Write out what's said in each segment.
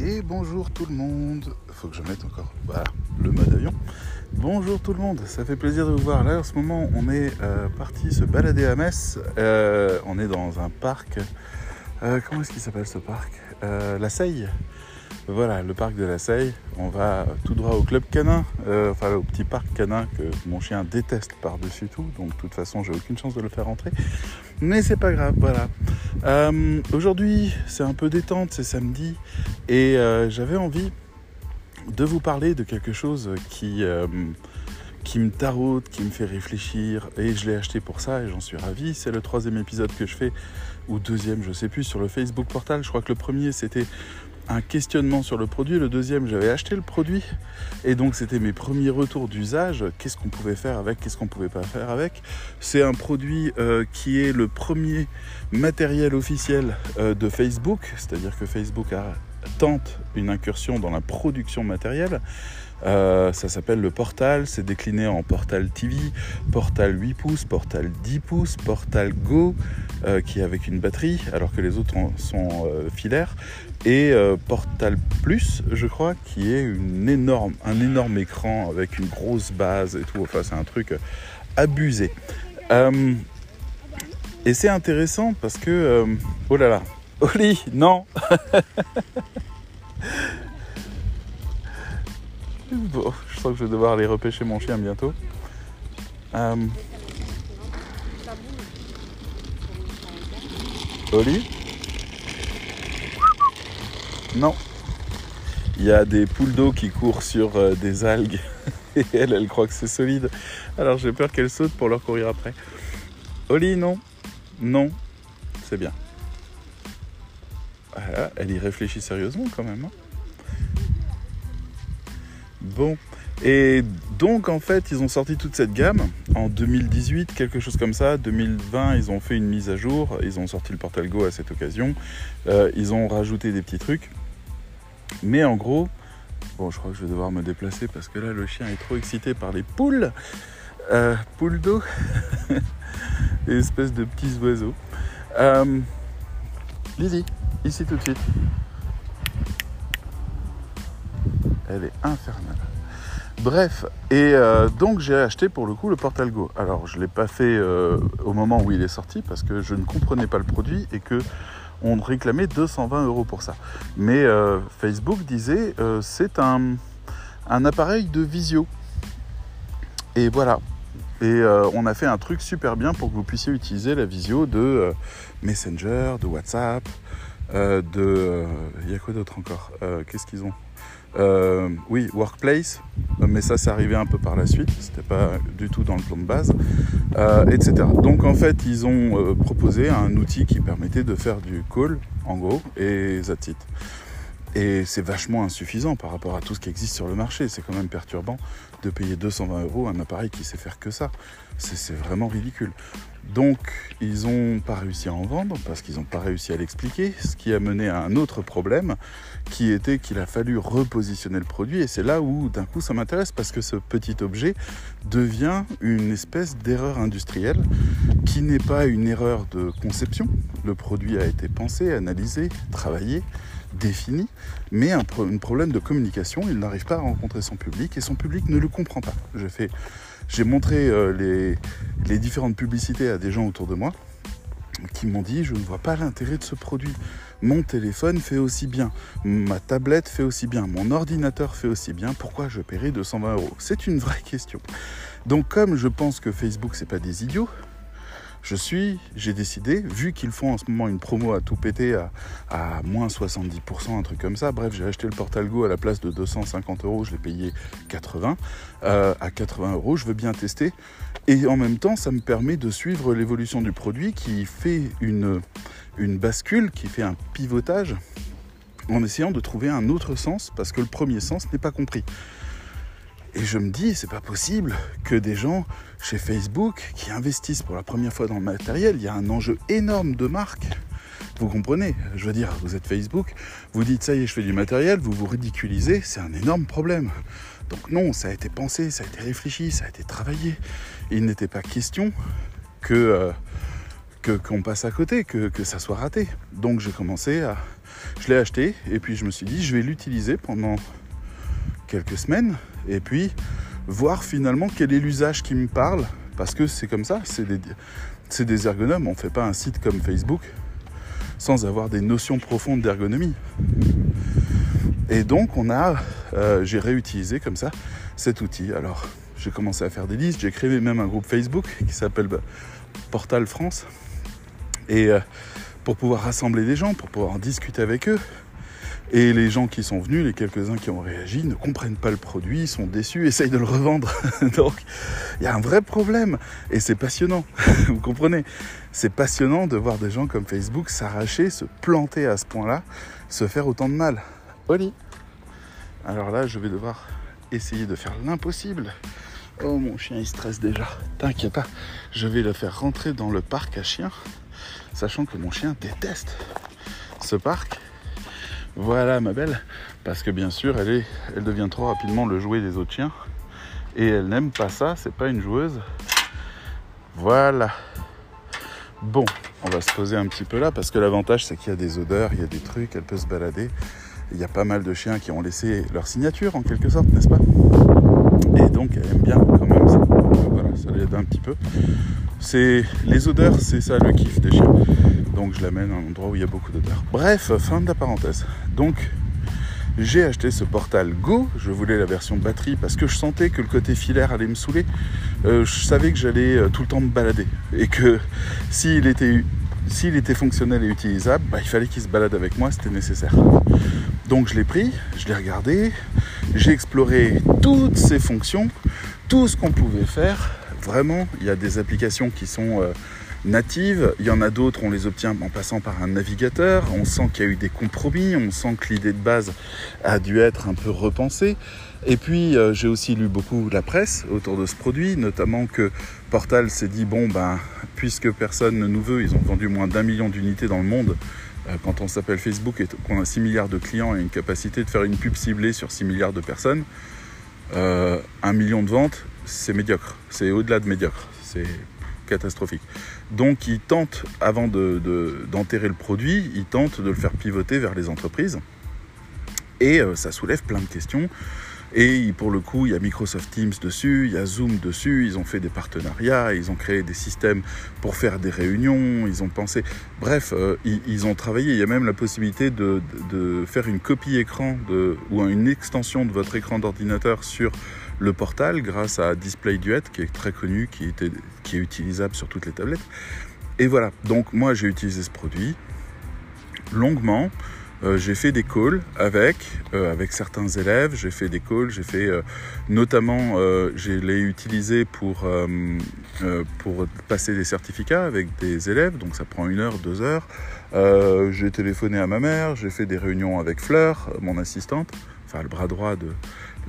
Et bonjour tout le monde. Faut que je mette encore le mode avion. Bonjour tout le monde, ça fait plaisir de vous voir. Là en ce moment on est euh, parti se balader à Metz. Euh, on est dans un parc. Euh, comment est-ce qu'il s'appelle ce parc? La Seille. Voilà, le parc de la Seille. On va tout droit au club canin, enfin au petit parc canin que mon chien déteste par-dessus tout. Donc de toute façon j'ai aucune chance de le faire rentrer. Mais c'est pas grave, voilà. Euh, aujourd'hui, c'est un peu détente, c'est samedi, et euh, j'avais envie de vous parler de quelque chose qui, euh, qui me taraude, qui me fait réfléchir, et je l'ai acheté pour ça, et j'en suis ravi. C'est le troisième épisode que je fais, ou deuxième, je sais plus, sur le Facebook Portal. Je crois que le premier, c'était un questionnement sur le produit. Le deuxième, j'avais acheté le produit. Et donc, c'était mes premiers retours d'usage. Qu'est-ce qu'on pouvait faire avec? Qu'est-ce qu'on pouvait pas faire avec? C'est un produit euh, qui est le premier matériel officiel euh, de Facebook. C'est-à-dire que Facebook a, tente une incursion dans la production matérielle. Euh, ça s'appelle le Portal, c'est décliné en Portal TV, Portal 8 pouces, Portal 10 pouces, Portal Go, euh, qui est avec une batterie, alors que les autres sont euh, filaires, et Portal Plus, je crois, qui est un énorme écran avec une grosse base et tout. Enfin, c'est un truc abusé. et c'est intéressant parce que, oh là là, Oli, non Bon, je sens que je vais devoir aller repêcher mon chien bientôt. Euh... Oli Non. Il y a des poules d'eau qui courent sur euh, des algues et elle, elle croit que c'est solide. Alors j'ai peur qu'elle saute pour leur courir après. Oli, non. Non. C'est bien. Ah, elle y réfléchit sérieusement quand même. Hein. Bon, et donc en fait, ils ont sorti toute cette gamme en 2018, quelque chose comme ça. 2020, ils ont fait une mise à jour. Ils ont sorti le Portal Go à cette occasion. Euh, ils ont rajouté des petits trucs. Mais en gros, bon, je crois que je vais devoir me déplacer parce que là, le chien est trop excité par les poules. Euh, poules d'eau. des espèces de petits oiseaux. Euh, Lily, ici tout de suite. Elle est infernale. Bref, et euh, donc j'ai acheté pour le coup le Portal Go. Alors je ne l'ai pas fait euh, au moment où il est sorti parce que je ne comprenais pas le produit et que on réclamait 220 euros pour ça. Mais euh, Facebook disait c'est un, un, appareil de visio. Et voilà. Et on a fait un truc super bien pour que vous puissiez utiliser la visio de Messenger, de WhatsApp, de... Il y a quoi d'autre encore? Qu'est-ce qu'ils ont? Euh, oui, Workplace, mais ça c'est arrivé un peu par la suite, c'était pas du tout dans le plan de base, euh, etc. Donc en fait, ils ont euh, proposé un outil qui permettait de faire du call, en gros, et that's. Et c'est vachement insuffisant par rapport à tout ce qui existe sur le marché. C'est quand même perturbant de payer 220 euros un appareil qui sait faire que ça. C'est vraiment ridicule. Donc, ils n'ont pas réussi à en vendre parce qu'ils n'ont pas réussi à l'expliquer, ce qui a mené à un autre problème qui était qu'il a fallu repositionner le produit. Et c'est là où, d'un coup, ça m'intéresse parce que ce petit objet devient une espèce d'erreur industrielle qui n'est pas une erreur de conception. Le produit a été pensé, analysé, travaillé, défini, mais un, problème de communication. Il n'arrive pas à rencontrer son public et son public ne le comprend pas. J'ai fait j'ai montré euh, les, différentes publicités à des gens autour de moi qui m'ont dit je ne vois pas l'intérêt de ce produit. Mon téléphone fait aussi bien, ma tablette fait aussi bien, mon ordinateur fait aussi bien, pourquoi je paierai 220 euros? C'est une vraie question. Donc comme je pense que Facebook c'est pas des idiots, je suis, j'ai décidé, vu qu'ils font en ce moment une promo à tout péter à, moins 70%, un truc comme ça, bref, j'ai acheté le Portal Go à la place de 250 euros, je l'ai payé 80, euh, à 80 euros, je veux bien tester. Et en même temps, ça me permet de suivre l'évolution du produit qui fait une, une bascule, qui fait un pivotage en essayant de trouver un autre sens, parce que le premier sens n'est pas compris. Et je me dis, c'est pas possible que des gens chez Facebook qui investissent pour la première fois dans le matériel, il y a un enjeu énorme de marque. Vous comprenez? Je veux dire, vous êtes Facebook, vous dites ça y est, je fais du matériel, vous vous ridiculisez, c'est un énorme problème. Donc non, ça a été pensé, ça a été réfléchi, ça a été travaillé. Il n'était pas question que, euh, qu'on passe à côté, que, que ça soit raté. Donc j'ai commencé à... Je l'ai acheté et puis je me suis dit, je vais l'utiliser pendant quelques semaines et puis voir finalement quel est l'usage qui me parle. Parce que c'est comme ça, c'est des, des ergonomes. On ne fait pas un site comme Facebook sans avoir des notions profondes d'ergonomie. Et donc on a, euh, j'ai réutilisé comme ça cet outil. Alors j'ai commencé à faire des listes, j'ai créé même un groupe Facebook qui s'appelle bah, Portal France. Et euh, pour pouvoir rassembler des gens, pour pouvoir discuter avec eux. Et les gens qui sont venus, les quelques-uns qui ont réagi, ne comprennent pas le produit, sont déçus, essayent de le revendre. Donc, il y a un vrai problème. Et c'est passionnant. Vous comprenez? C'est passionnant de voir des gens comme Facebook s'arracher, se planter à ce point-là, se faire autant de mal. Oli Alors là, je vais devoir essayer de faire l'impossible. Oh, mon chien, il stresse déjà. T'inquiète pas, je vais le faire rentrer dans le parc à chiens, sachant que mon chien déteste ce parc voilà ma belle, parce que bien sûr elle, est, elle devient trop rapidement le jouet des autres chiens. Et elle n'aime pas ça, c'est pas une joueuse. Voilà. Bon, on va se poser un petit peu là parce que l'avantage c'est qu'il y a des odeurs, il y a des trucs, elle peut se balader. Il y a pas mal de chiens qui ont laissé leur signature en quelque sorte, n'est-ce pas? Et donc elle aime bien quand même ça. Voilà, ça l'aide un petit peu. C'est les odeurs, c'est ça le kiff des chiens. Donc je l'amène à un endroit où il y a beaucoup d'odeurs. Bref, fin de la parenthèse. Donc j'ai acheté ce portal Go. Je voulais la version batterie parce que je sentais que le côté filaire allait me saouler. Euh, je savais que j'allais euh, tout le temps me balader et que s'il était, était fonctionnel et utilisable, bah, il fallait qu'il se balade avec moi, c'était nécessaire. Donc je l'ai pris, je l'ai regardé, j'ai exploré toutes ses fonctions, tout ce qu'on pouvait faire. Vraiment, il y a des applications qui sont euh, natives. Il y en a d'autres, on les obtient en passant par un navigateur. On sent qu'il y a eu des compromis, on sent que l'idée de base a dû être un peu repensée. Et puis euh, j'ai aussi lu beaucoup la presse autour de ce produit, notamment que Portal s'est dit bon ben puisque personne ne nous veut, ils ont vendu moins d'un million d'unités dans le monde. Euh, quand on s'appelle Facebook et qu'on a 6 milliards de clients et une capacité de faire une pub ciblée sur 6 milliards de personnes, euh, un million de ventes, c'est médiocre. C'est au-delà de médiocre. C'est catastrophique. Donc ils tentent, avant d'enterrer le produit, ils tentent de le faire pivoter vers les entreprises. Et euh, ça soulève plein de questions. Et pour le coup, il y a Microsoft Teams dessus, il y a Zoom dessus, ils ont fait des partenariats, ils ont créé des systèmes pour faire des réunions, ils ont pensé... Bref, euh, ils, ont travaillé, il y a même la possibilité de, faire une copie écran de, ou une extension de votre écran d'ordinateur sur le portal grâce à Display Duet qui est très connu, qui, qui est utilisable sur toutes les tablettes. Et voilà, donc moi j'ai utilisé ce produit longuement. Euh, j'ai fait des calls avec, euh, avec certains élèves, j'ai fait des calls, j'ai fait euh, notamment, je l'ai utilisé pour, pour passer des certificats avec des élèves, donc ça prend une heure, deux heures. j'ai téléphoné à ma mère, j'ai fait des réunions avec Fleur, mon assistante, enfin le bras droit de,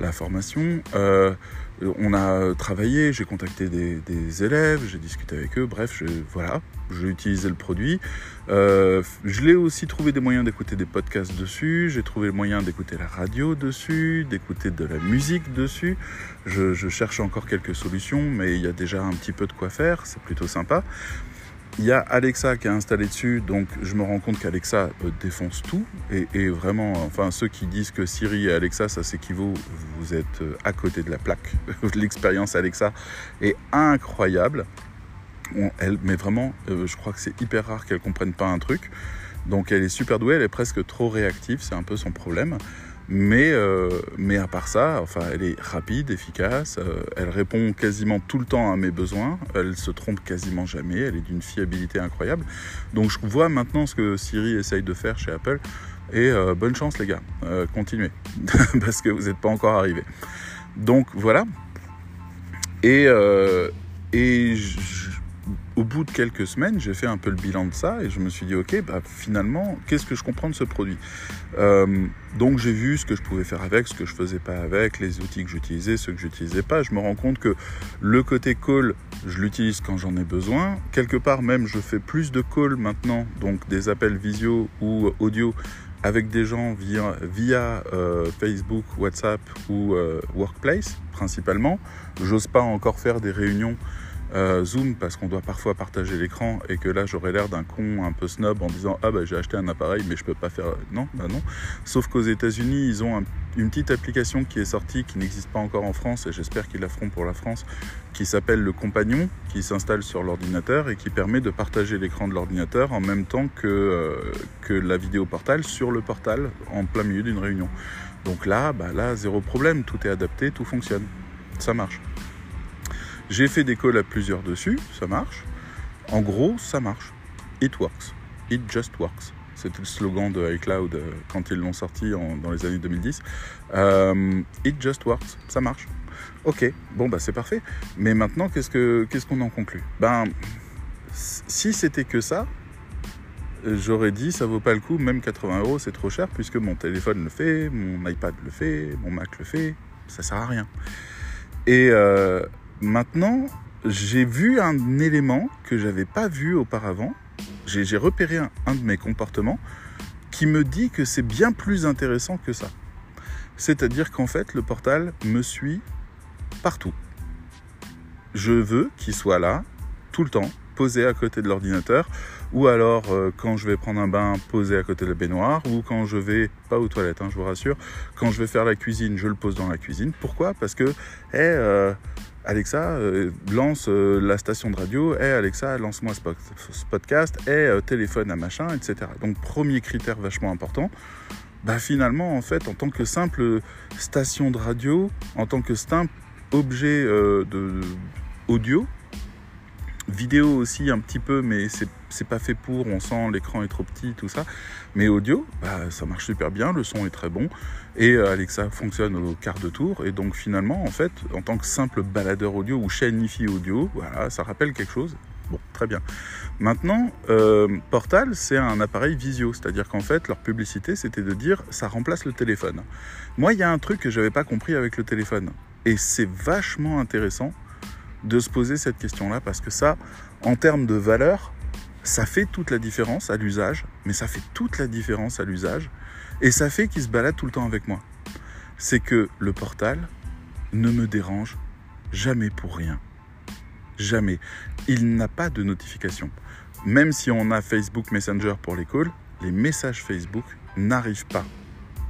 la formation. Euh, on a travaillé, j'ai contacté des, élèves, j'ai discuté avec eux, bref, je, voilà, j'ai utilisé le produit. Euh, je l'ai aussi trouvé des moyens d'écouter des podcasts dessus, j'ai trouvé le moyen d'écouter la radio dessus, d'écouter de la musique dessus. Je, je cherche encore quelques solutions, mais il y a déjà un petit peu de quoi faire, c'est plutôt sympa. Il y a Alexa qui est installé dessus, donc je me rends compte qu'Alexa euh, défonce tout. Et, vraiment, enfin, ceux qui disent que Siri et Alexa, ça s'équivaut, vous êtes euh, à côté de la plaque. L'expérience Alexa est incroyable. mais vraiment, euh, je crois que c'est hyper rare qu'elle comprenne pas un truc. Donc elle est super douée, elle est presque trop réactive, c'est un peu son problème. Mais, euh, mais à part ça, enfin, elle est rapide, efficace, euh, elle répond quasiment tout le temps à mes besoins, elle se trompe quasiment jamais, elle est d'une fiabilité incroyable. Donc je vois maintenant ce que Siri essaye de faire chez Apple. Et euh, bonne chance les gars, continuez, parce que vous n'êtes pas encore arrivés. Donc voilà. Et, et je, au bout de quelques semaines, j'ai fait un peu le bilan de ça et je me suis dit, ok, bah, finalement, qu'est-ce que je comprends de ce produit? Euh, Donc j'ai vu ce que je pouvais faire avec, ce que je faisais pas avec, les outils que j'utilisais, ceux que j'utilisais pas. Je me rends compte que le côté call, je l'utilise quand j'en ai besoin. Quelque part même, je fais plus de calls maintenant, donc des appels visio ou audio avec des gens via, via euh, Facebook, WhatsApp ou euh, Workplace principalement. J'ose pas encore faire des réunions Euh, Zoom parce qu'on doit parfois partager l'écran et que là j'aurais l'air d'un con un peu snob en disant ah bah j'ai acheté un appareil mais je peux pas faire non bah non. Sauf qu'aux États-Unis ils ont une petite application qui est sortie qui n'existe pas encore en France et j'espère qu'ils la feront pour la France qui s'appelle le compagnon qui s'installe sur l'ordinateur et qui permet de partager l'écran de l'ordinateur en même temps que, euh, que la vidéo portal sur le portal en plein milieu d'une réunion. Donc là bah là zéro problème tout est adapté tout fonctionne. Ça marche j'ai fait des calls à plusieurs dessus, ça marche. En gros, ça marche. It works. It just works. C'était le slogan de iCloud euh, quand ils l'ont sorti dans les années 2010. Euh, it just works. Ça marche. Ok, bon bah c'est parfait. Mais maintenant, qu'est-ce qu'on en conclut? Ben, si c'était que ça, j'aurais dit ça vaut pas le coup, même 80 euros c'est trop cher puisque mon téléphone le fait, mon iPad le fait, mon Mac le fait, ça sert à rien. Et euh, Maintenant, j'ai vu un élément que j'avais pas vu auparavant. J'ai repéré un, de mes comportements qui me dit que c'est bien plus intéressant que ça. C'est-à-dire qu'en fait, le portal me suit partout. Je veux qu'il soit là, tout le temps, posé à côté de l'ordinateur, ou alors euh, quand je vais prendre un bain, posé à côté de la baignoire, ou quand je vais, pas aux toilettes, hein, je vous rassure, quand je vais faire la cuisine, je le pose dans la cuisine. Pourquoi? Parce que, eh, euh, Alexa, euh, lance euh, la station de radio, et Alexa, lance-moi ce, podcast, et euh, téléphone à machin, etc. Donc premier critère vachement important, bah finalement en fait en tant que simple station de radio, en tant que simple objet de, audio, vidéo aussi un petit peu, mais c'est pas fait pour, on sent l'écran est trop petit, tout ça. Mais audio, bah, ça marche super bien, le son est très bon. Et euh, Alexa fonctionne au quart de tour. Et donc finalement, en fait, en tant que simple baladeur audio ou chaîne audio, voilà, ça rappelle quelque chose. Bon, très bien. Maintenant, euh, Portal, c'est un appareil visio, c'est-à-dire qu'en fait, leur publicité, c'était de dire ça remplace le téléphone. Moi, il y a un truc que j'avais pas compris avec le téléphone, et c'est vachement intéressant de se poser cette question-là parce que ça, en termes de valeur, ça fait toute la différence à l'usage, mais ça fait toute la différence à l'usage et ça fait qu'il se balade tout le temps avec moi. C'est que le portal ne me dérange jamais pour rien. Jamais. Il n'a pas de notification. Même si on a Facebook Messenger pour les calls, les messages Facebook n'arrivent pas.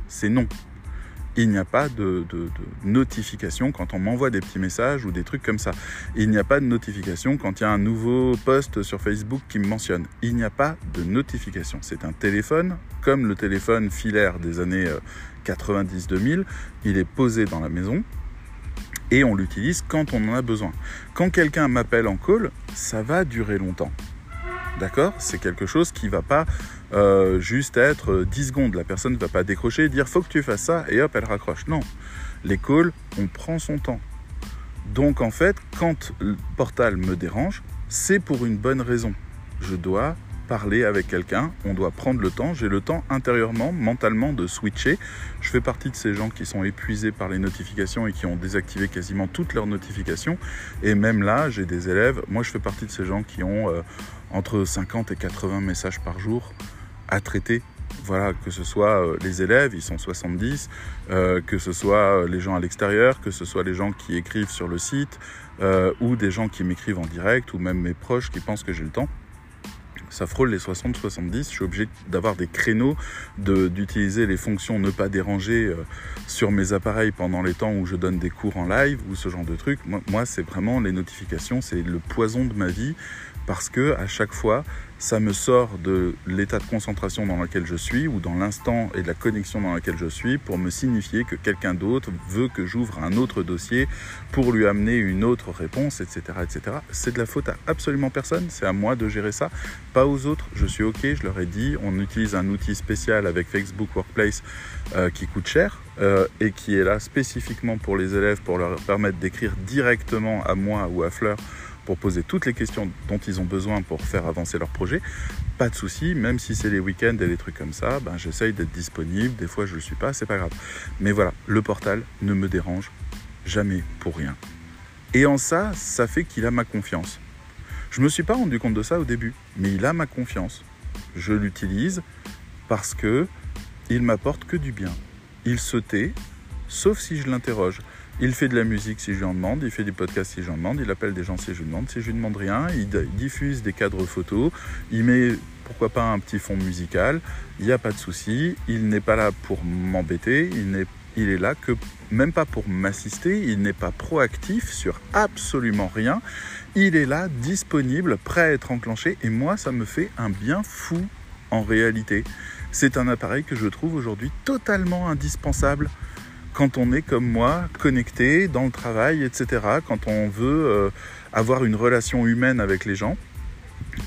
C'est non il n'y a pas de, notification quand on m'envoie des petits messages ou des trucs comme ça. Il n'y a pas de notification quand il y a un nouveau post sur Facebook qui me mentionne. Il n'y a pas de notification. C'est un téléphone, comme le téléphone filaire des années 90-2000. Euh, il est posé dans la maison et on l'utilise quand on en a besoin. Quand quelqu'un m'appelle en call, ça va durer longtemps. D'accord? C'est quelque chose qui ne va pas euh, juste être 10 secondes. La personne ne va pas décrocher et dire faut que tu fasses ça et hop, elle raccroche. Non. Les calls, on prend son temps. Donc en fait, quand le portal me dérange, c'est pour une bonne raison. Je dois parler avec quelqu'un, on doit prendre le temps, j'ai le temps intérieurement, mentalement de switcher. Je fais partie de ces gens qui sont épuisés par les notifications et qui ont désactivé quasiment toutes leurs notifications. Et même là, j'ai des élèves, moi je fais partie de ces gens qui ont euh, entre 50 et 80 messages par jour à traiter. Voilà, que ce soit euh, les élèves, ils sont 70, euh, que ce soit les gens à l'extérieur, que ce soit les gens qui écrivent sur le site, ou des gens qui m'écrivent en direct, ou même mes proches qui pensent que j'ai le temps ça frôle les 60-70. Je suis obligé d'avoir des créneaux, d'utiliser les fonctions ne pas déranger euh, sur mes appareils pendant les temps où je donne des cours en live ou ce genre de trucs. moi c'est vraiment les notifications, c'est le poison de ma vie parce que à chaque fois, ça me sort de l'état de concentration dans lequel je suis ou dans l'instant et de la connexion dans laquelle je suis pour me signifier que quelqu'un d'autre veut que j'ouvre un autre dossier pour lui amener une autre réponse, etc. etc. C'est de la faute à absolument personne, c'est à moi de gérer ça, pas aux autres. Je suis OK, je leur ai dit, on utilise un outil spécial avec Facebook Workplace euh, qui coûte cher euh, et qui est là spécifiquement pour les élèves pour leur permettre d'écrire directement à moi ou à Fleur pour poser toutes les questions dont ils ont besoin pour faire avancer leur projet. Pas de souci, même si c'est les week-ends et des trucs comme ça, ben, j'essaye d'être disponible. Des fois, je ne le suis pas, c'est pas grave. Mais voilà, le portal ne me dérange jamais pour rien. Et en ça, ça fait qu'il a ma confiance. Je ne me suis pas rendu compte de ça au début, mais il a ma confiance. Je l'utilise parce que il m'apporte que du bien. Il se tait, sauf si je l'interroge. Il fait de la musique si je lui en demande, il fait des podcasts si je lui en demande, il appelle des gens si je lui demande. Si je lui demande rien, il diffuse des cadres photos, il met pourquoi pas un petit fond musical, il n'y a pas de souci, il n'est pas là pour m'embêter, il il est là que même pas pour m'assister, il n'est pas proactif sur absolument rien. Il est là, disponible, prêt à être enclenché et moi ça me fait un bien fou en réalité. C'est un appareil que je trouve aujourd'hui totalement indispensable quand on est comme moi, connecté dans le travail, etc. Quand on veut euh, avoir une relation humaine avec les gens.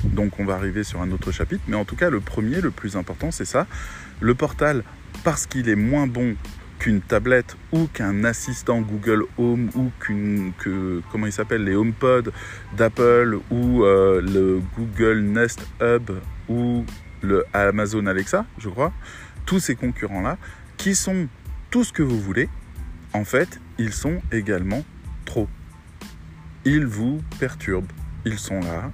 Donc on va arriver sur un autre chapitre, mais en tout cas le premier, le plus important, c'est ça. Le portal, parce qu'il est moins bon qu'une tablette ou qu'un assistant Google Home ou qu'une que comment il s'appelle les HomePod d'Apple ou euh, le Google Nest Hub ou le Amazon Alexa, je crois, tous ces concurrents là qui sont tout ce que vous voulez, en fait, ils sont également trop. Ils vous perturbent. Ils sont là,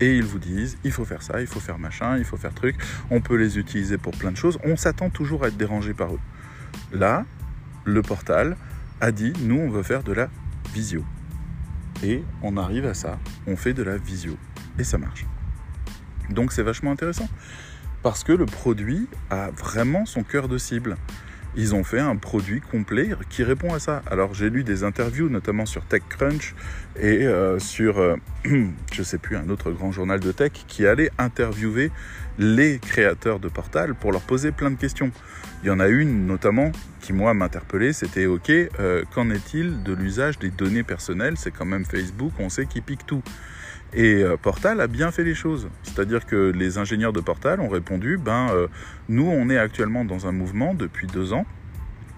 et ils vous disent il faut faire ça, il faut faire machin, il faut faire truc, on peut les utiliser pour plein de choses, on s'attend toujours à être dérangé par eux. Là, le portal a dit nous on veut faire de la visio. Et on arrive à ça, on fait de la visio et ça marche. Donc c'est vachement intéressant parce que le produit a vraiment son cœur de cible ils ont fait un produit complet qui répond à ça. Alors j'ai lu des interviews, notamment sur TechCrunch et euh, sur, euh, je sais plus, un autre grand journal de tech qui allait interviewer les créateurs de Portal pour leur poser plein de questions. Il y en a une notamment qui moi m'interpellait, c'était ok, euh, qu'en est-il de l'usage des données personnelles? C'est quand même Facebook, on sait qu'il pique tout. Et euh, Portal a bien fait les choses. C'est-à-dire que les ingénieurs de Portal ont répondu, ben, euh, nous, on est actuellement dans un mouvement depuis deux ans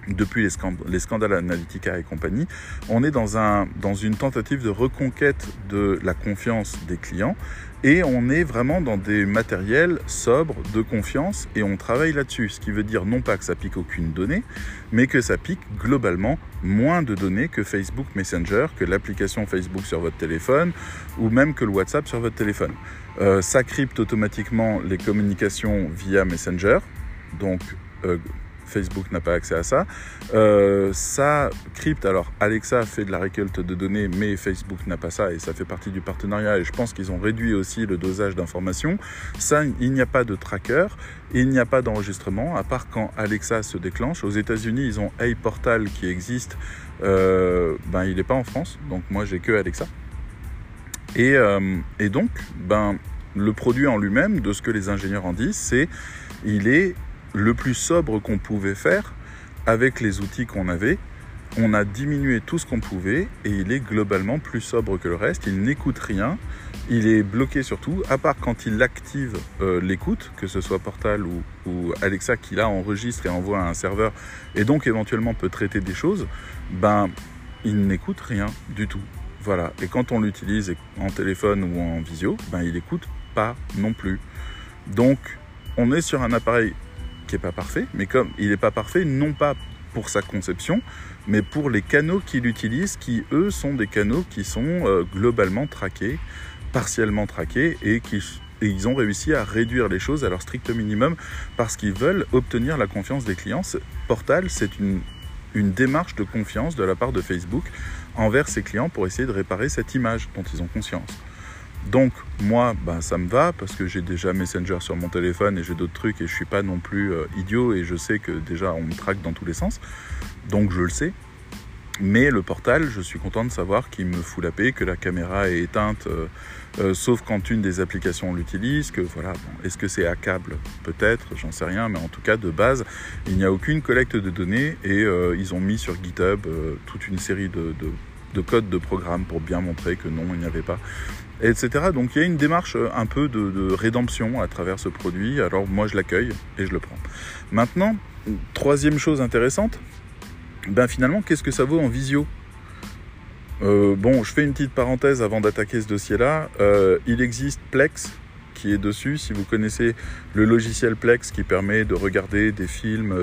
depuis les, les, scandales Analytica et compagnie, on est dans, un, dans une tentative de reconquête de la confiance des clients et on est vraiment dans des matériels sobres de confiance et on travaille là-dessus. Ce qui veut dire non pas que ça pique aucune donnée, mais que ça pique globalement moins de données que Facebook Messenger, que l'application Facebook sur votre téléphone ou même que le WhatsApp sur votre téléphone. Euh, ça crypte automatiquement les communications via Messenger. Donc, euh, Facebook n'a pas accès à ça. Euh, ça crypte, alors Alexa fait de la récolte de données, mais Facebook n'a pas ça et ça fait partie du partenariat et je pense qu'ils ont réduit aussi le dosage d'informations. Ça, il n'y a pas de tracker, il n'y a pas d'enregistrement, à part quand Alexa se déclenche. Aux États-Unis, ils ont Hey Portal qui existe, euh, ben il n'est pas en France, donc moi j'ai que Alexa. Et, euh, et donc, ben, le produit en lui-même, de ce que les ingénieurs en disent, c'est il est le plus sobre qu'on pouvait faire avec les outils qu'on avait. On a diminué tout ce qu'on pouvait et il est globalement plus sobre que le reste. Il n'écoute rien. Il est bloqué sur tout, à part quand il active euh, l'écoute, que ce soit Portal ou, Alexa qui là enregistre et envoie à un serveur et donc éventuellement peut traiter des choses, ben il n'écoute rien du tout. Voilà. Et quand on l'utilise en téléphone ou en visio, ben il écoute pas non plus. Donc on est sur un appareil qui n'est pas parfait, mais comme il n'est pas parfait, non pas pour sa conception, mais pour les canaux qu'il utilise, qui eux sont des canaux qui sont euh, globalement traqués, partiellement traqués, et qui ils ont réussi à réduire les choses à leur strict minimum parce qu'ils veulent obtenir la confiance des clients. Portal, c'est une, une démarche de confiance de la part de Facebook envers ses clients pour essayer de réparer cette image dont ils ont conscience. Donc moi, ben, ça me va parce que j'ai déjà Messenger sur mon téléphone et j'ai d'autres trucs et je suis pas non plus euh, idiot et je sais que déjà on me traque dans tous les sens. Donc je le sais. Mais le portal, je suis content de savoir qu'il me fout la paix, que la caméra est éteinte, euh, euh, sauf quand une des applications l'utilise, que voilà, est-ce que c'est à câble Peut-être, j'en sais rien, mais en tout cas, de base, il n'y a aucune collecte de données et ils ont mis sur GitHub toute une série de, de codes de programme pour bien montrer que non, il n'y avait pas etc. Donc il y a une démarche euh, un peu de, rédemption à travers ce produit. Alors moi je l'accueille et je le prends. Maintenant, troisième chose intéressante, ben finalement qu'est-ce que ça vaut en visio? Euh, Bon, je fais une petite parenthèse avant d'attaquer ce dossier-là. Euh, il existe Plex qui est dessus. Si vous connaissez le logiciel Plex qui permet de regarder des films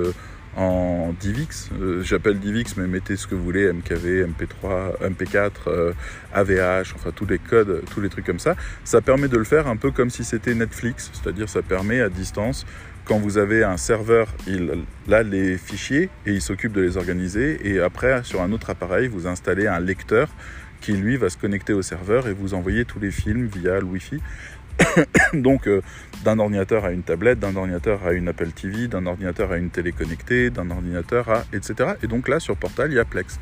en DivX. Euh, j'appelle DivX, mais mettez ce que vous voulez, MKV, MP3, MP4, AVH, enfin tous les codes, tous les trucs comme ça. Ça permet de le faire un peu comme si c'était Netflix, c'est-à-dire ça permet à distance quand vous avez un serveur, il a les fichiers et il s'occupe de les organiser. Et après, sur un autre appareil, vous installez un lecteur qui, lui, va se connecter au serveur et vous envoyer tous les films via le Wi-Fi. Donc, euh, d'un ordinateur à une tablette, d'un ordinateur à une Apple TV, d'un ordinateur à une télé connectée, d'un ordinateur à etc. Et donc là, sur Portal, il y a Plex.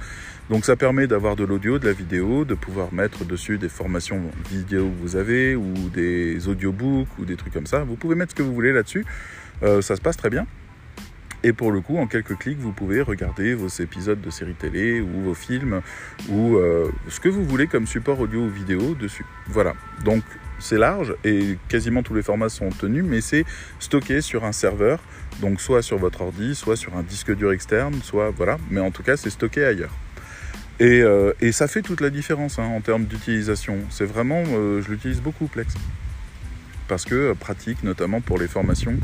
Donc ça permet d'avoir de l'audio, de la vidéo, de pouvoir mettre dessus des formations vidéo que vous avez ou des audiobooks ou des trucs comme ça. Vous pouvez mettre ce que vous voulez là-dessus. Euh, ça se passe très bien. Et pour le coup, en quelques clics, vous pouvez regarder vos épisodes de séries télé ou vos films ou euh, ce que vous voulez comme support audio ou vidéo dessus. Voilà. Donc c'est large et quasiment tous les formats sont tenus, mais c'est stocké sur un serveur, donc soit sur votre ordi, soit sur un disque dur externe, soit voilà, mais en tout cas c'est stocké ailleurs. Et, euh, ça fait toute la différence hein, en termes d'utilisation. C'est vraiment, euh, je l'utilise beaucoup Plex parce que euh, pratique notamment pour les formations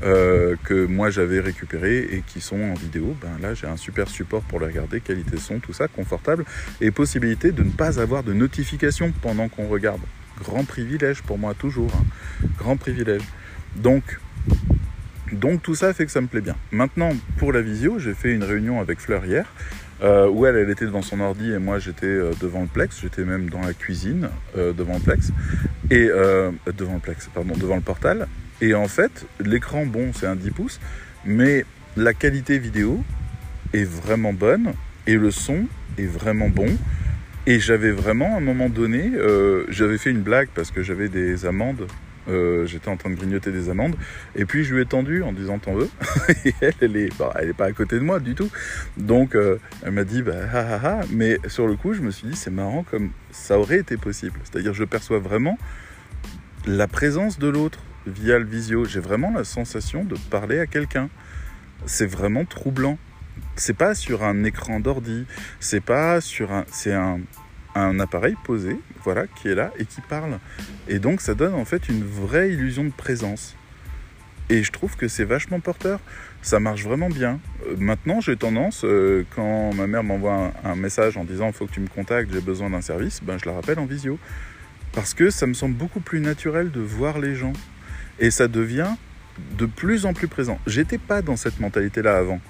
que moi j'avais récupérées et qui sont en vidéo. Ben là j'ai un super support pour les regarder, qualité son, tout ça, confortable et possibilité de ne pas avoir de notification pendant qu'on regarde grand privilège pour moi, toujours. Hein. Grand privilège. Donc, donc tout ça fait que ça me plaît bien. Maintenant, pour la visio, j'ai fait une réunion avec Fleur hier, euh, où elle, était devant son ordi et moi j'étais euh, devant le Plex, j'étais même dans la cuisine euh, devant le Plex, et devant le Plex, pardon, devant le portal. Et en fait, l'écran, bon, c'est un 10 pouces, mais la qualité vidéo est vraiment bonne et le son est vraiment bon. Et j'avais vraiment, à un moment donné, euh, j'avais fait une blague parce que j'avais des amandes. Euh, j'étais en train de grignoter des amandes. Et puis je lui ai tendu en disant T'en veux Et elle, elle est, elle est pas à côté de moi du tout. Donc euh, elle m'a dit bah, ha, ha, ha. Mais sur le coup, je me suis dit C'est marrant comme ça aurait été possible. C'est-à-dire, je perçois vraiment la présence de l'autre via le visio. J'ai vraiment la sensation de parler à quelqu'un. C'est vraiment troublant c'est pas sur un écran d'ordi, c'est pas sur un, c'est un, appareil posé, voilà, qui est là et qui parle. Et donc ça donne en fait une vraie illusion de présence. Et je trouve que c'est vachement porteur. Ça marche vraiment bien. Euh, maintenant, j'ai tendance, euh, quand ma mère m'envoie un, message en disant faut que tu me contactes, j'ai besoin d'un service, ben, je la rappelle en visio. Parce que ça me semble beaucoup plus naturel de voir les gens. Et ça devient de plus en plus présent. J'étais pas dans cette mentalité-là avant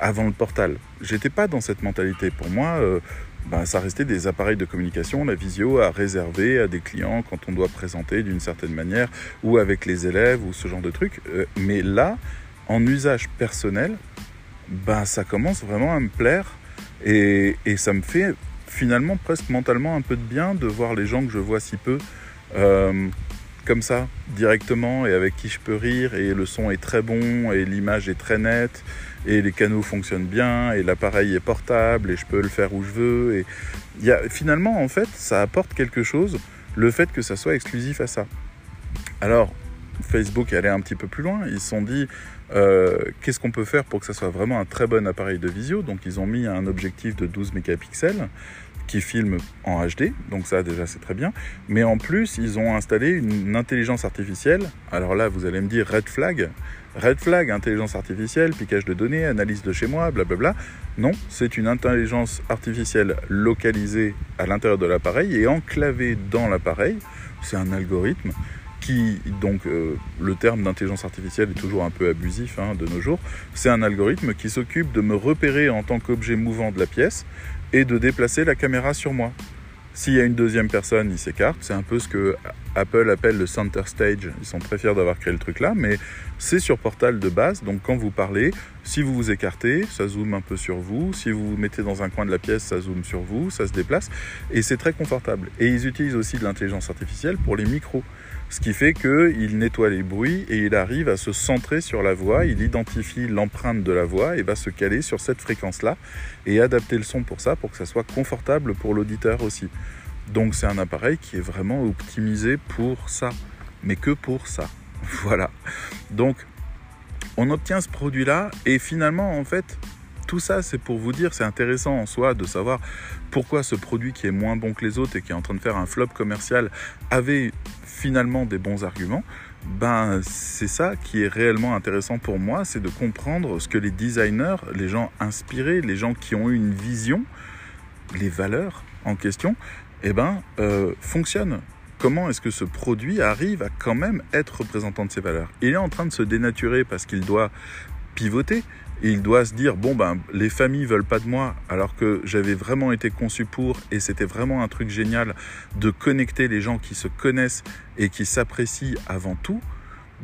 avant le portal. J'étais pas dans cette mentalité. Pour moi, euh, ben, ça restait des appareils de communication, la visio à réserver à des clients quand on doit présenter d'une certaine manière, ou avec les élèves, ou ce genre de trucs. Euh, mais là, en usage personnel, ben, ça commence vraiment à me plaire et, et, ça me fait finalement presque mentalement un peu de bien de voir les gens que je vois si peu. Euh, comme ça, directement, et avec qui je peux rire, et le son est très bon, et l'image est très nette, et les canaux fonctionnent bien, et l'appareil est portable, et je peux le faire où je veux. Et y a, finalement, en fait, ça apporte quelque chose, le fait que ça soit exclusif à ça. Alors, Facebook est allé un petit peu plus loin. Ils se sont dit euh, qu'est-ce qu'on peut faire pour que ça soit vraiment un très bon appareil de visio? Donc, ils ont mis un objectif de 12 mégapixels qui filme en HD, donc ça déjà c'est très bien. Mais en plus, ils ont installé une intelligence artificielle. Alors là, vous allez me dire red flag. Red flag, intelligence artificielle, piquage de données, analyse de chez moi, blablabla. Non, c'est une intelligence artificielle localisée à l'intérieur de l'appareil et enclavée dans l'appareil. C'est un algorithme qui, donc euh, le terme d'intelligence artificielle est toujours un peu abusif hein, de nos jours, c'est un algorithme qui s'occupe de me repérer en tant qu'objet mouvant de la pièce et de déplacer la caméra sur moi. S'il y a une deuxième personne, il s'écarte. C'est un peu ce que Apple appelle le center stage. Ils sont très fiers d'avoir créé le truc là, mais c'est sur portal de base. Donc quand vous parlez, si vous vous écartez, ça zoome un peu sur vous. Si vous vous mettez dans un coin de la pièce, ça zoome sur vous, ça se déplace. Et c'est très confortable. Et ils utilisent aussi de l'intelligence artificielle pour les micros. Ce qui fait qu'il nettoie les bruits et il arrive à se centrer sur la voix, il identifie l'empreinte de la voix et va se caler sur cette fréquence-là et adapter le son pour ça, pour que ça soit confortable pour l'auditeur aussi. Donc c'est un appareil qui est vraiment optimisé pour ça, mais que pour ça. Voilà. Donc on obtient ce produit-là et finalement en fait tout ça, c'est pour vous dire, c'est intéressant en soi de savoir pourquoi ce produit qui est moins bon que les autres et qui est en train de faire un flop commercial avait finalement des bons arguments. Ben, c'est ça qui est réellement intéressant pour moi, c'est de comprendre ce que les designers, les gens inspirés, les gens qui ont eu une vision, les valeurs en question, eh ben, euh, fonctionnent comment est-ce que ce produit arrive à quand même être représentant de ses valeurs? Il est en train de se dénaturer parce qu'il doit pivoter, il doit se dire bon ben les familles veulent pas de moi alors que j'avais vraiment été conçu pour et c'était vraiment un truc génial de connecter les gens qui se connaissent et qui s'apprécient avant tout,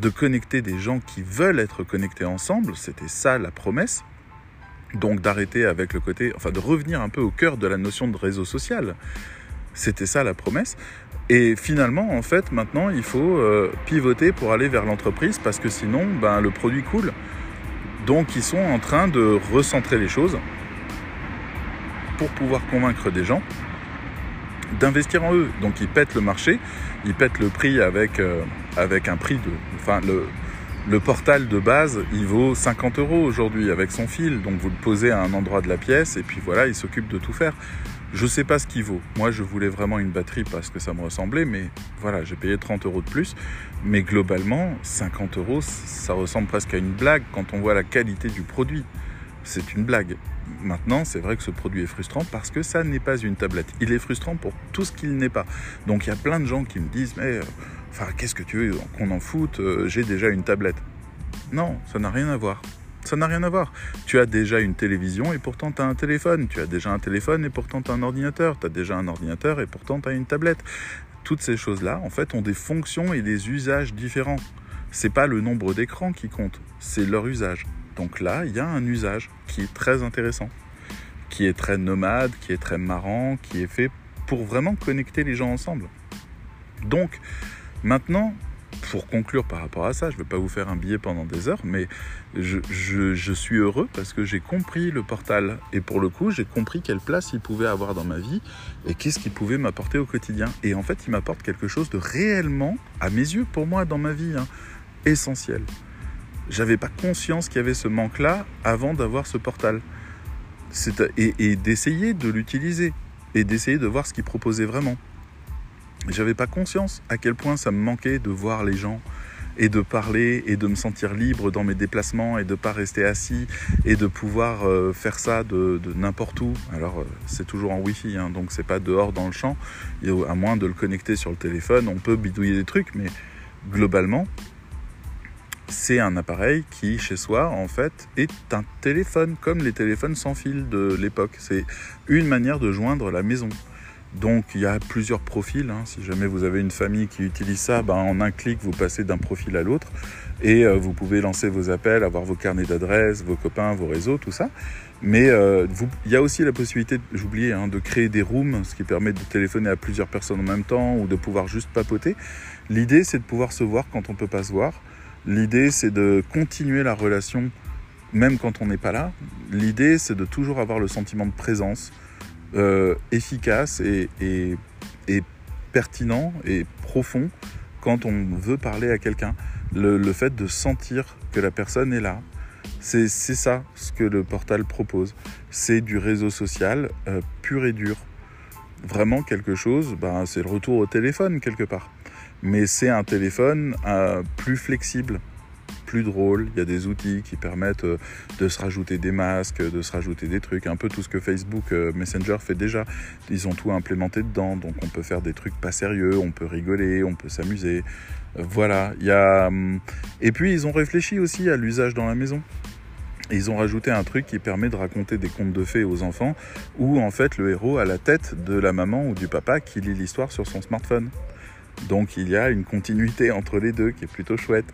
de connecter des gens qui veulent être connectés ensemble, c'était ça la promesse. Donc d'arrêter avec le côté enfin de revenir un peu au cœur de la notion de réseau social. C'était ça la promesse. Et finalement, en fait, maintenant, il faut euh, pivoter pour aller vers l'entreprise parce que sinon, ben, le produit coule. Donc ils sont en train de recentrer les choses pour pouvoir convaincre des gens d'investir en eux. Donc ils pètent le marché, ils pètent le prix avec, euh, un prix de... Enfin, le, le portal de base, il vaut 50 euros aujourd'hui avec son fil. Donc vous le posez à un endroit de la pièce et puis voilà, il s'occupe de tout faire. Je sais pas ce qu'il vaut. Moi, je voulais vraiment une batterie parce que ça me ressemblait, mais voilà, j'ai payé 30 euros de plus. Mais globalement, 50 euros, ça ressemble presque à une blague quand on voit la qualité du produit. C'est une blague. Maintenant, c'est vrai que ce produit est frustrant parce que ça n'est pas une tablette. Il est frustrant pour tout ce qu'il n'est pas. Donc, il y a plein de gens qui me disent, mais, enfin, qu'est-ce que tu veux? Qu'on en foute euh, J'ai déjà une tablette. Non, ça n'a rien à voir. Ça n'a rien à voir. Tu as déjà une télévision et pourtant tu as un téléphone. Tu as déjà un téléphone et pourtant tu as un ordinateur. Tu as déjà un ordinateur et pourtant tu as une tablette. Toutes ces choses-là, en fait, ont des fonctions et des usages différents. C'est pas le nombre d'écrans qui compte, c'est leur usage. Donc là, il y a un usage qui est très intéressant, qui est très nomade, qui est très marrant, qui est fait pour vraiment connecter les gens ensemble. Donc, maintenant, pour conclure par rapport à ça, je ne vais pas vous faire un billet pendant des heures, mais je, suis heureux parce que j'ai compris le portal. Et pour le coup, j'ai compris quelle place il pouvait avoir dans ma vie et qu'est-ce qu'il pouvait m'apporter au quotidien. Et en fait, il m'apporte quelque chose de réellement, à mes yeux, pour moi, dans ma vie, hein, essentiel. J'avais pas conscience qu'il y avait ce manque-là avant d'avoir ce portal. Et, et d'essayer de l'utiliser et d'essayer de voir ce qu'il proposait vraiment j'avais pas conscience à quel point ça me manquait de voir les gens et de parler et de me sentir libre dans mes déplacements et de pas rester assis et de pouvoir euh, faire ça de, n'importe où. Alors euh, c'est toujours en Wi-Fi, hein, donc c'est pas dehors dans le champ. à moins de le connecter sur le téléphone, on peut bidouiller des trucs, mais globalement, c'est un appareil qui, chez soi, en fait, est un téléphone, comme les téléphones sans fil de l'époque. C'est une manière de joindre la maison. Donc il y a plusieurs profils. Hein. Si jamais vous avez une famille qui utilise ça, ben, en un clic, vous passez d'un profil à l'autre. Et euh, vous pouvez lancer vos appels, avoir vos carnets d'adresses, vos copains, vos réseaux, tout ça. Mais euh, il y a aussi la possibilité, j'oubliais, hein, de créer des rooms, ce qui permet de téléphoner à plusieurs personnes en même temps ou de pouvoir juste papoter. L'idée, c'est de pouvoir se voir quand on ne peut pas se voir. L'idée, c'est de continuer la relation même quand on n'est pas là. L'idée, c'est de toujours avoir le sentiment de présence, euh, efficace et, pertinent et profond quand on veut parler à quelqu'un. Le, fait de sentir que la personne est là, c'est ça ce que le portal propose. C'est du réseau social euh, pur et dur. Vraiment quelque chose, ben, c'est le retour au téléphone quelque part. Mais c'est un téléphone euh, plus flexible plus drôle. Il y a des outils qui permettent euh, de se rajouter des masques, de se rajouter des trucs, un peu tout ce que Facebook euh, Messenger fait déjà. Ils ont tout implémenté dedans, donc on peut faire des trucs pas sérieux, on peut rigoler, on peut s'amuser. Euh, voilà, il y a... Hum, et puis ils ont réfléchi aussi à l'usage dans la maison. ils ont rajouté un truc qui permet de raconter des contes de fées aux enfants, où en fait le héros a la tête de la maman ou du papa qui lit l'histoire sur son smartphone. Donc il y a une continuité entre les deux qui est plutôt chouette.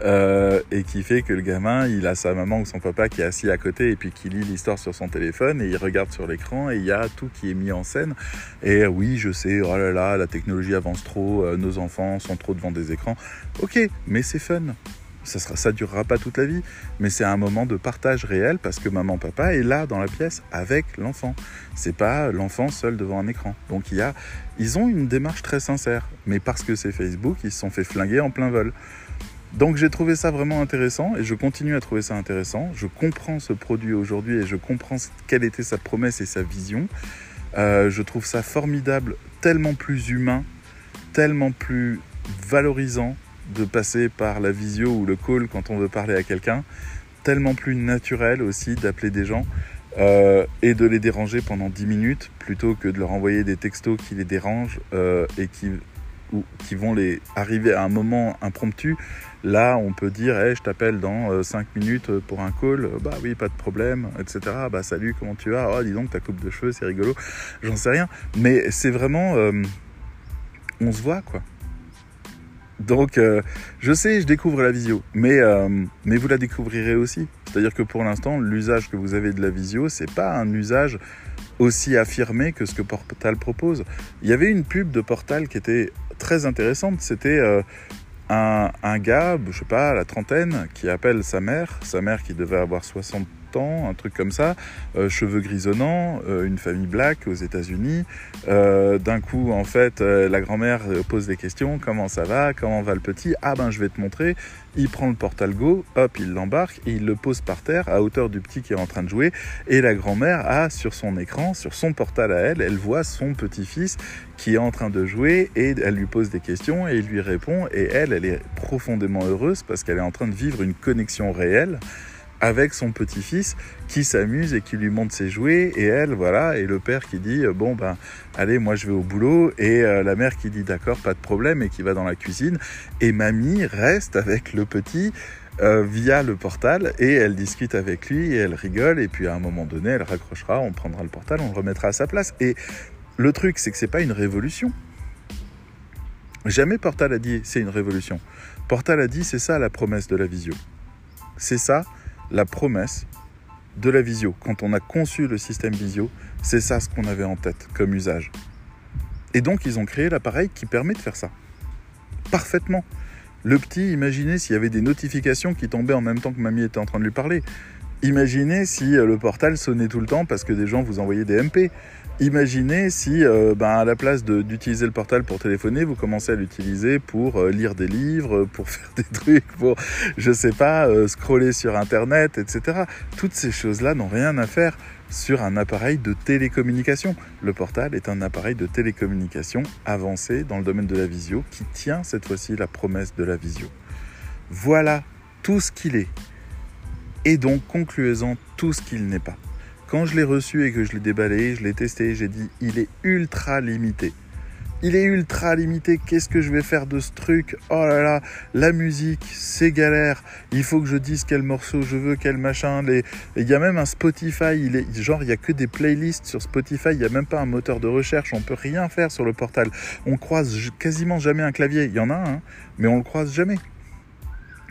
Euh, et qui fait que le gamin, il a sa maman ou son papa qui est assis à côté et puis qui lit l'histoire sur son téléphone et il regarde sur l'écran et il y a tout qui est mis en scène. Et oui, je sais, oh là là, la technologie avance trop, euh, nos enfants sont trop devant des écrans. Ok, mais c'est fun. Ça sera, ça durera pas toute la vie, mais c'est un moment de partage réel parce que maman, papa est là dans la pièce avec l'enfant. C'est pas l'enfant seul devant un écran. Donc il y a, ils ont une démarche très sincère, mais parce que c'est Facebook, ils se sont fait flinguer en plein vol. Donc j'ai trouvé ça vraiment intéressant et je continue à trouver ça intéressant. Je comprends ce produit aujourd'hui et je comprends quelle était sa promesse et sa vision. Euh, je trouve ça formidable, tellement plus humain, tellement plus valorisant de passer par la visio ou le call quand on veut parler à quelqu'un, tellement plus naturel aussi d'appeler des gens euh, et de les déranger pendant 10 minutes plutôt que de leur envoyer des textos qui les dérangent euh, et qui qui vont les arriver à un moment impromptu. Là, on peut dire, hey, je t'appelle dans 5 euh, minutes pour un call. Bah oui, pas de problème, etc. Bah salut, comment tu vas? Oh, dis donc, ta coupe de cheveux, c'est rigolo. J'en sais rien. Mais c'est vraiment, euh, on se voit, quoi. Donc, euh, je sais, je découvre la visio, mais, mais vous la découvrirez aussi. C'est-à-dire que pour l'instant, l'usage que vous avez de la visio, c'est pas un usage aussi affirmé que ce que Portal propose. Il y avait une pub de Portal qui était très intéressante. C'était euh, un, gars, je sais pas, la trentaine, qui appelle sa mère, sa mère qui devait avoir 60 un truc comme ça, euh, cheveux grisonnants, euh, une famille black aux États-Unis. Euh, d'un coup, en fait, la grand-mère pose des questions comment ça va, comment va le petit? Ah ben, je vais te montrer. Il prend le portal Go, hop, il l'embarque et il le pose par terre à hauteur du petit qui est en train de jouer. Et la grand-mère a sur son écran, sur son portal à elle, elle voit son petit-fils qui est en train de jouer et elle lui pose des questions et il lui répond. Et elle, elle est profondément heureuse parce qu'elle est en train de vivre une connexion réelle avec son petit-fils qui s'amuse et qui lui montre ses jouets. Et elle voilà et le père qui dit euh, bon ben allez moi je vais au boulot. Et euh, la mère qui dit d'accord pas de problème et qui va dans la cuisine. Et mamie reste avec le petit euh, via le portal. Et elle discute avec lui et elle rigole. Et puis à un moment donné elle raccrochera on prendra le portal on le remettra à sa place. Et le truc c'est que c'est pas une révolution. Jamais Portal a dit c'est une révolution. Portal a dit c'est ça la promesse de la visio c'est ça la promesse de la visio. Quand on a conçu le système visio, c'est ça ce qu'on avait en tête comme usage. Et donc ils ont créé l'appareil qui permet de faire ça. Parfaitement. Le petit, imaginez s'il y avait des notifications qui tombaient en même temps que mamie était en train de lui parler. Imaginez si euh, le portal sonnait tout le temps parce que des gens vous envoyaient des MP. Imaginez si, euh, ben, à la place d'utiliser le portal pour téléphoner, vous commencez à l'utiliser pour euh, lire des livres, pour faire des trucs, pour, je sais pas, euh, scroller sur Internet, etc. Toutes ces choses-là n'ont rien à faire sur un appareil de télécommunication. Le portal est un appareil de télécommunication avancé dans le domaine de la visio qui tient cette fois-ci la promesse de la visio. Voilà tout ce qu'il est. Et donc, concluez-en tout ce qu'il n'est pas. Quand je l'ai reçu et que je l'ai déballé, je l'ai testé, j'ai dit il est ultra limité. Il est ultra limité, qu'est-ce que je vais faire de ce truc? Oh là là, la musique, c'est galère. Il faut que je dise quel morceau je veux, quel machin. Il y a même un Spotify, il est... genre il n'y a que des playlists sur Spotify, il n'y a même pas un moteur de recherche, on peut rien faire sur le portal. On croise quasiment jamais un clavier. Il y en a un, hein, mais on le croise jamais.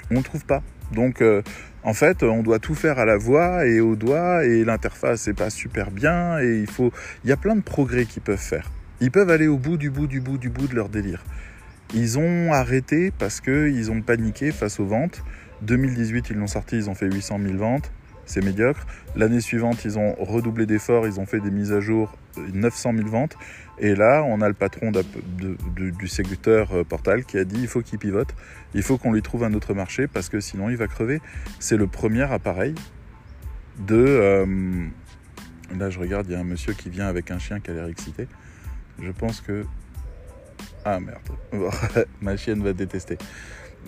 On ne trouve pas. Donc euh, en fait, on doit tout faire à la voix et au doigt et l'interface n'est pas super bien et il faut il y a plein de progrès qu'ils peuvent faire. Ils peuvent aller au bout du bout du bout du bout de leur délire. Ils ont arrêté parce qu'ils ont paniqué face aux ventes. 2018, ils l'ont sorti, ils ont fait 800 000 ventes c'est médiocre. L'année suivante, ils ont redoublé d'efforts, ils ont fait des mises à jour, 900 000 ventes. Et là, on a le patron du secteur euh, Portal qui a dit il faut qu'il pivote, il faut qu'on lui trouve un autre marché parce que sinon il va crever. C'est le premier appareil de... Euh, là, je regarde, il y a un monsieur qui vient avec un chien qui a l'air excité. Je pense que... Ah merde, ma chienne va détester.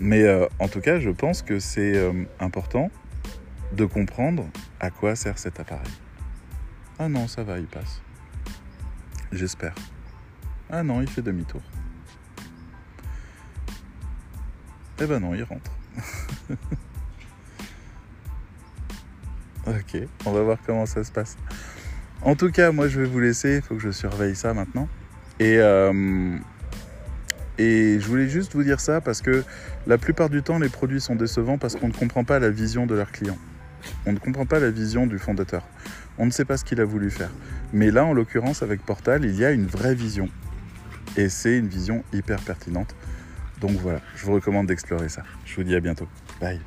Mais euh, en tout cas, je pense que c'est important de comprendre à quoi sert cet appareil. Ah non, ça va, il passe. J'espère. Ah non, il fait demi-tour. Eh ben non, il rentre. ok, on va voir comment ça se passe. En tout cas, moi je vais vous laisser, il faut que je surveille ça maintenant. Et, euh, et je voulais juste vous dire ça parce que la plupart du temps, les produits sont décevants parce qu'on ne comprend pas la vision de leurs clients. On ne comprend pas la vision du fondateur. On ne sait pas ce qu'il a voulu faire. Mais là, en l'occurrence, avec Portal, il y a une vraie vision. Et c'est une vision hyper pertinente. Donc voilà, je vous recommande d'explorer ça. Je vous dis à bientôt. Bye.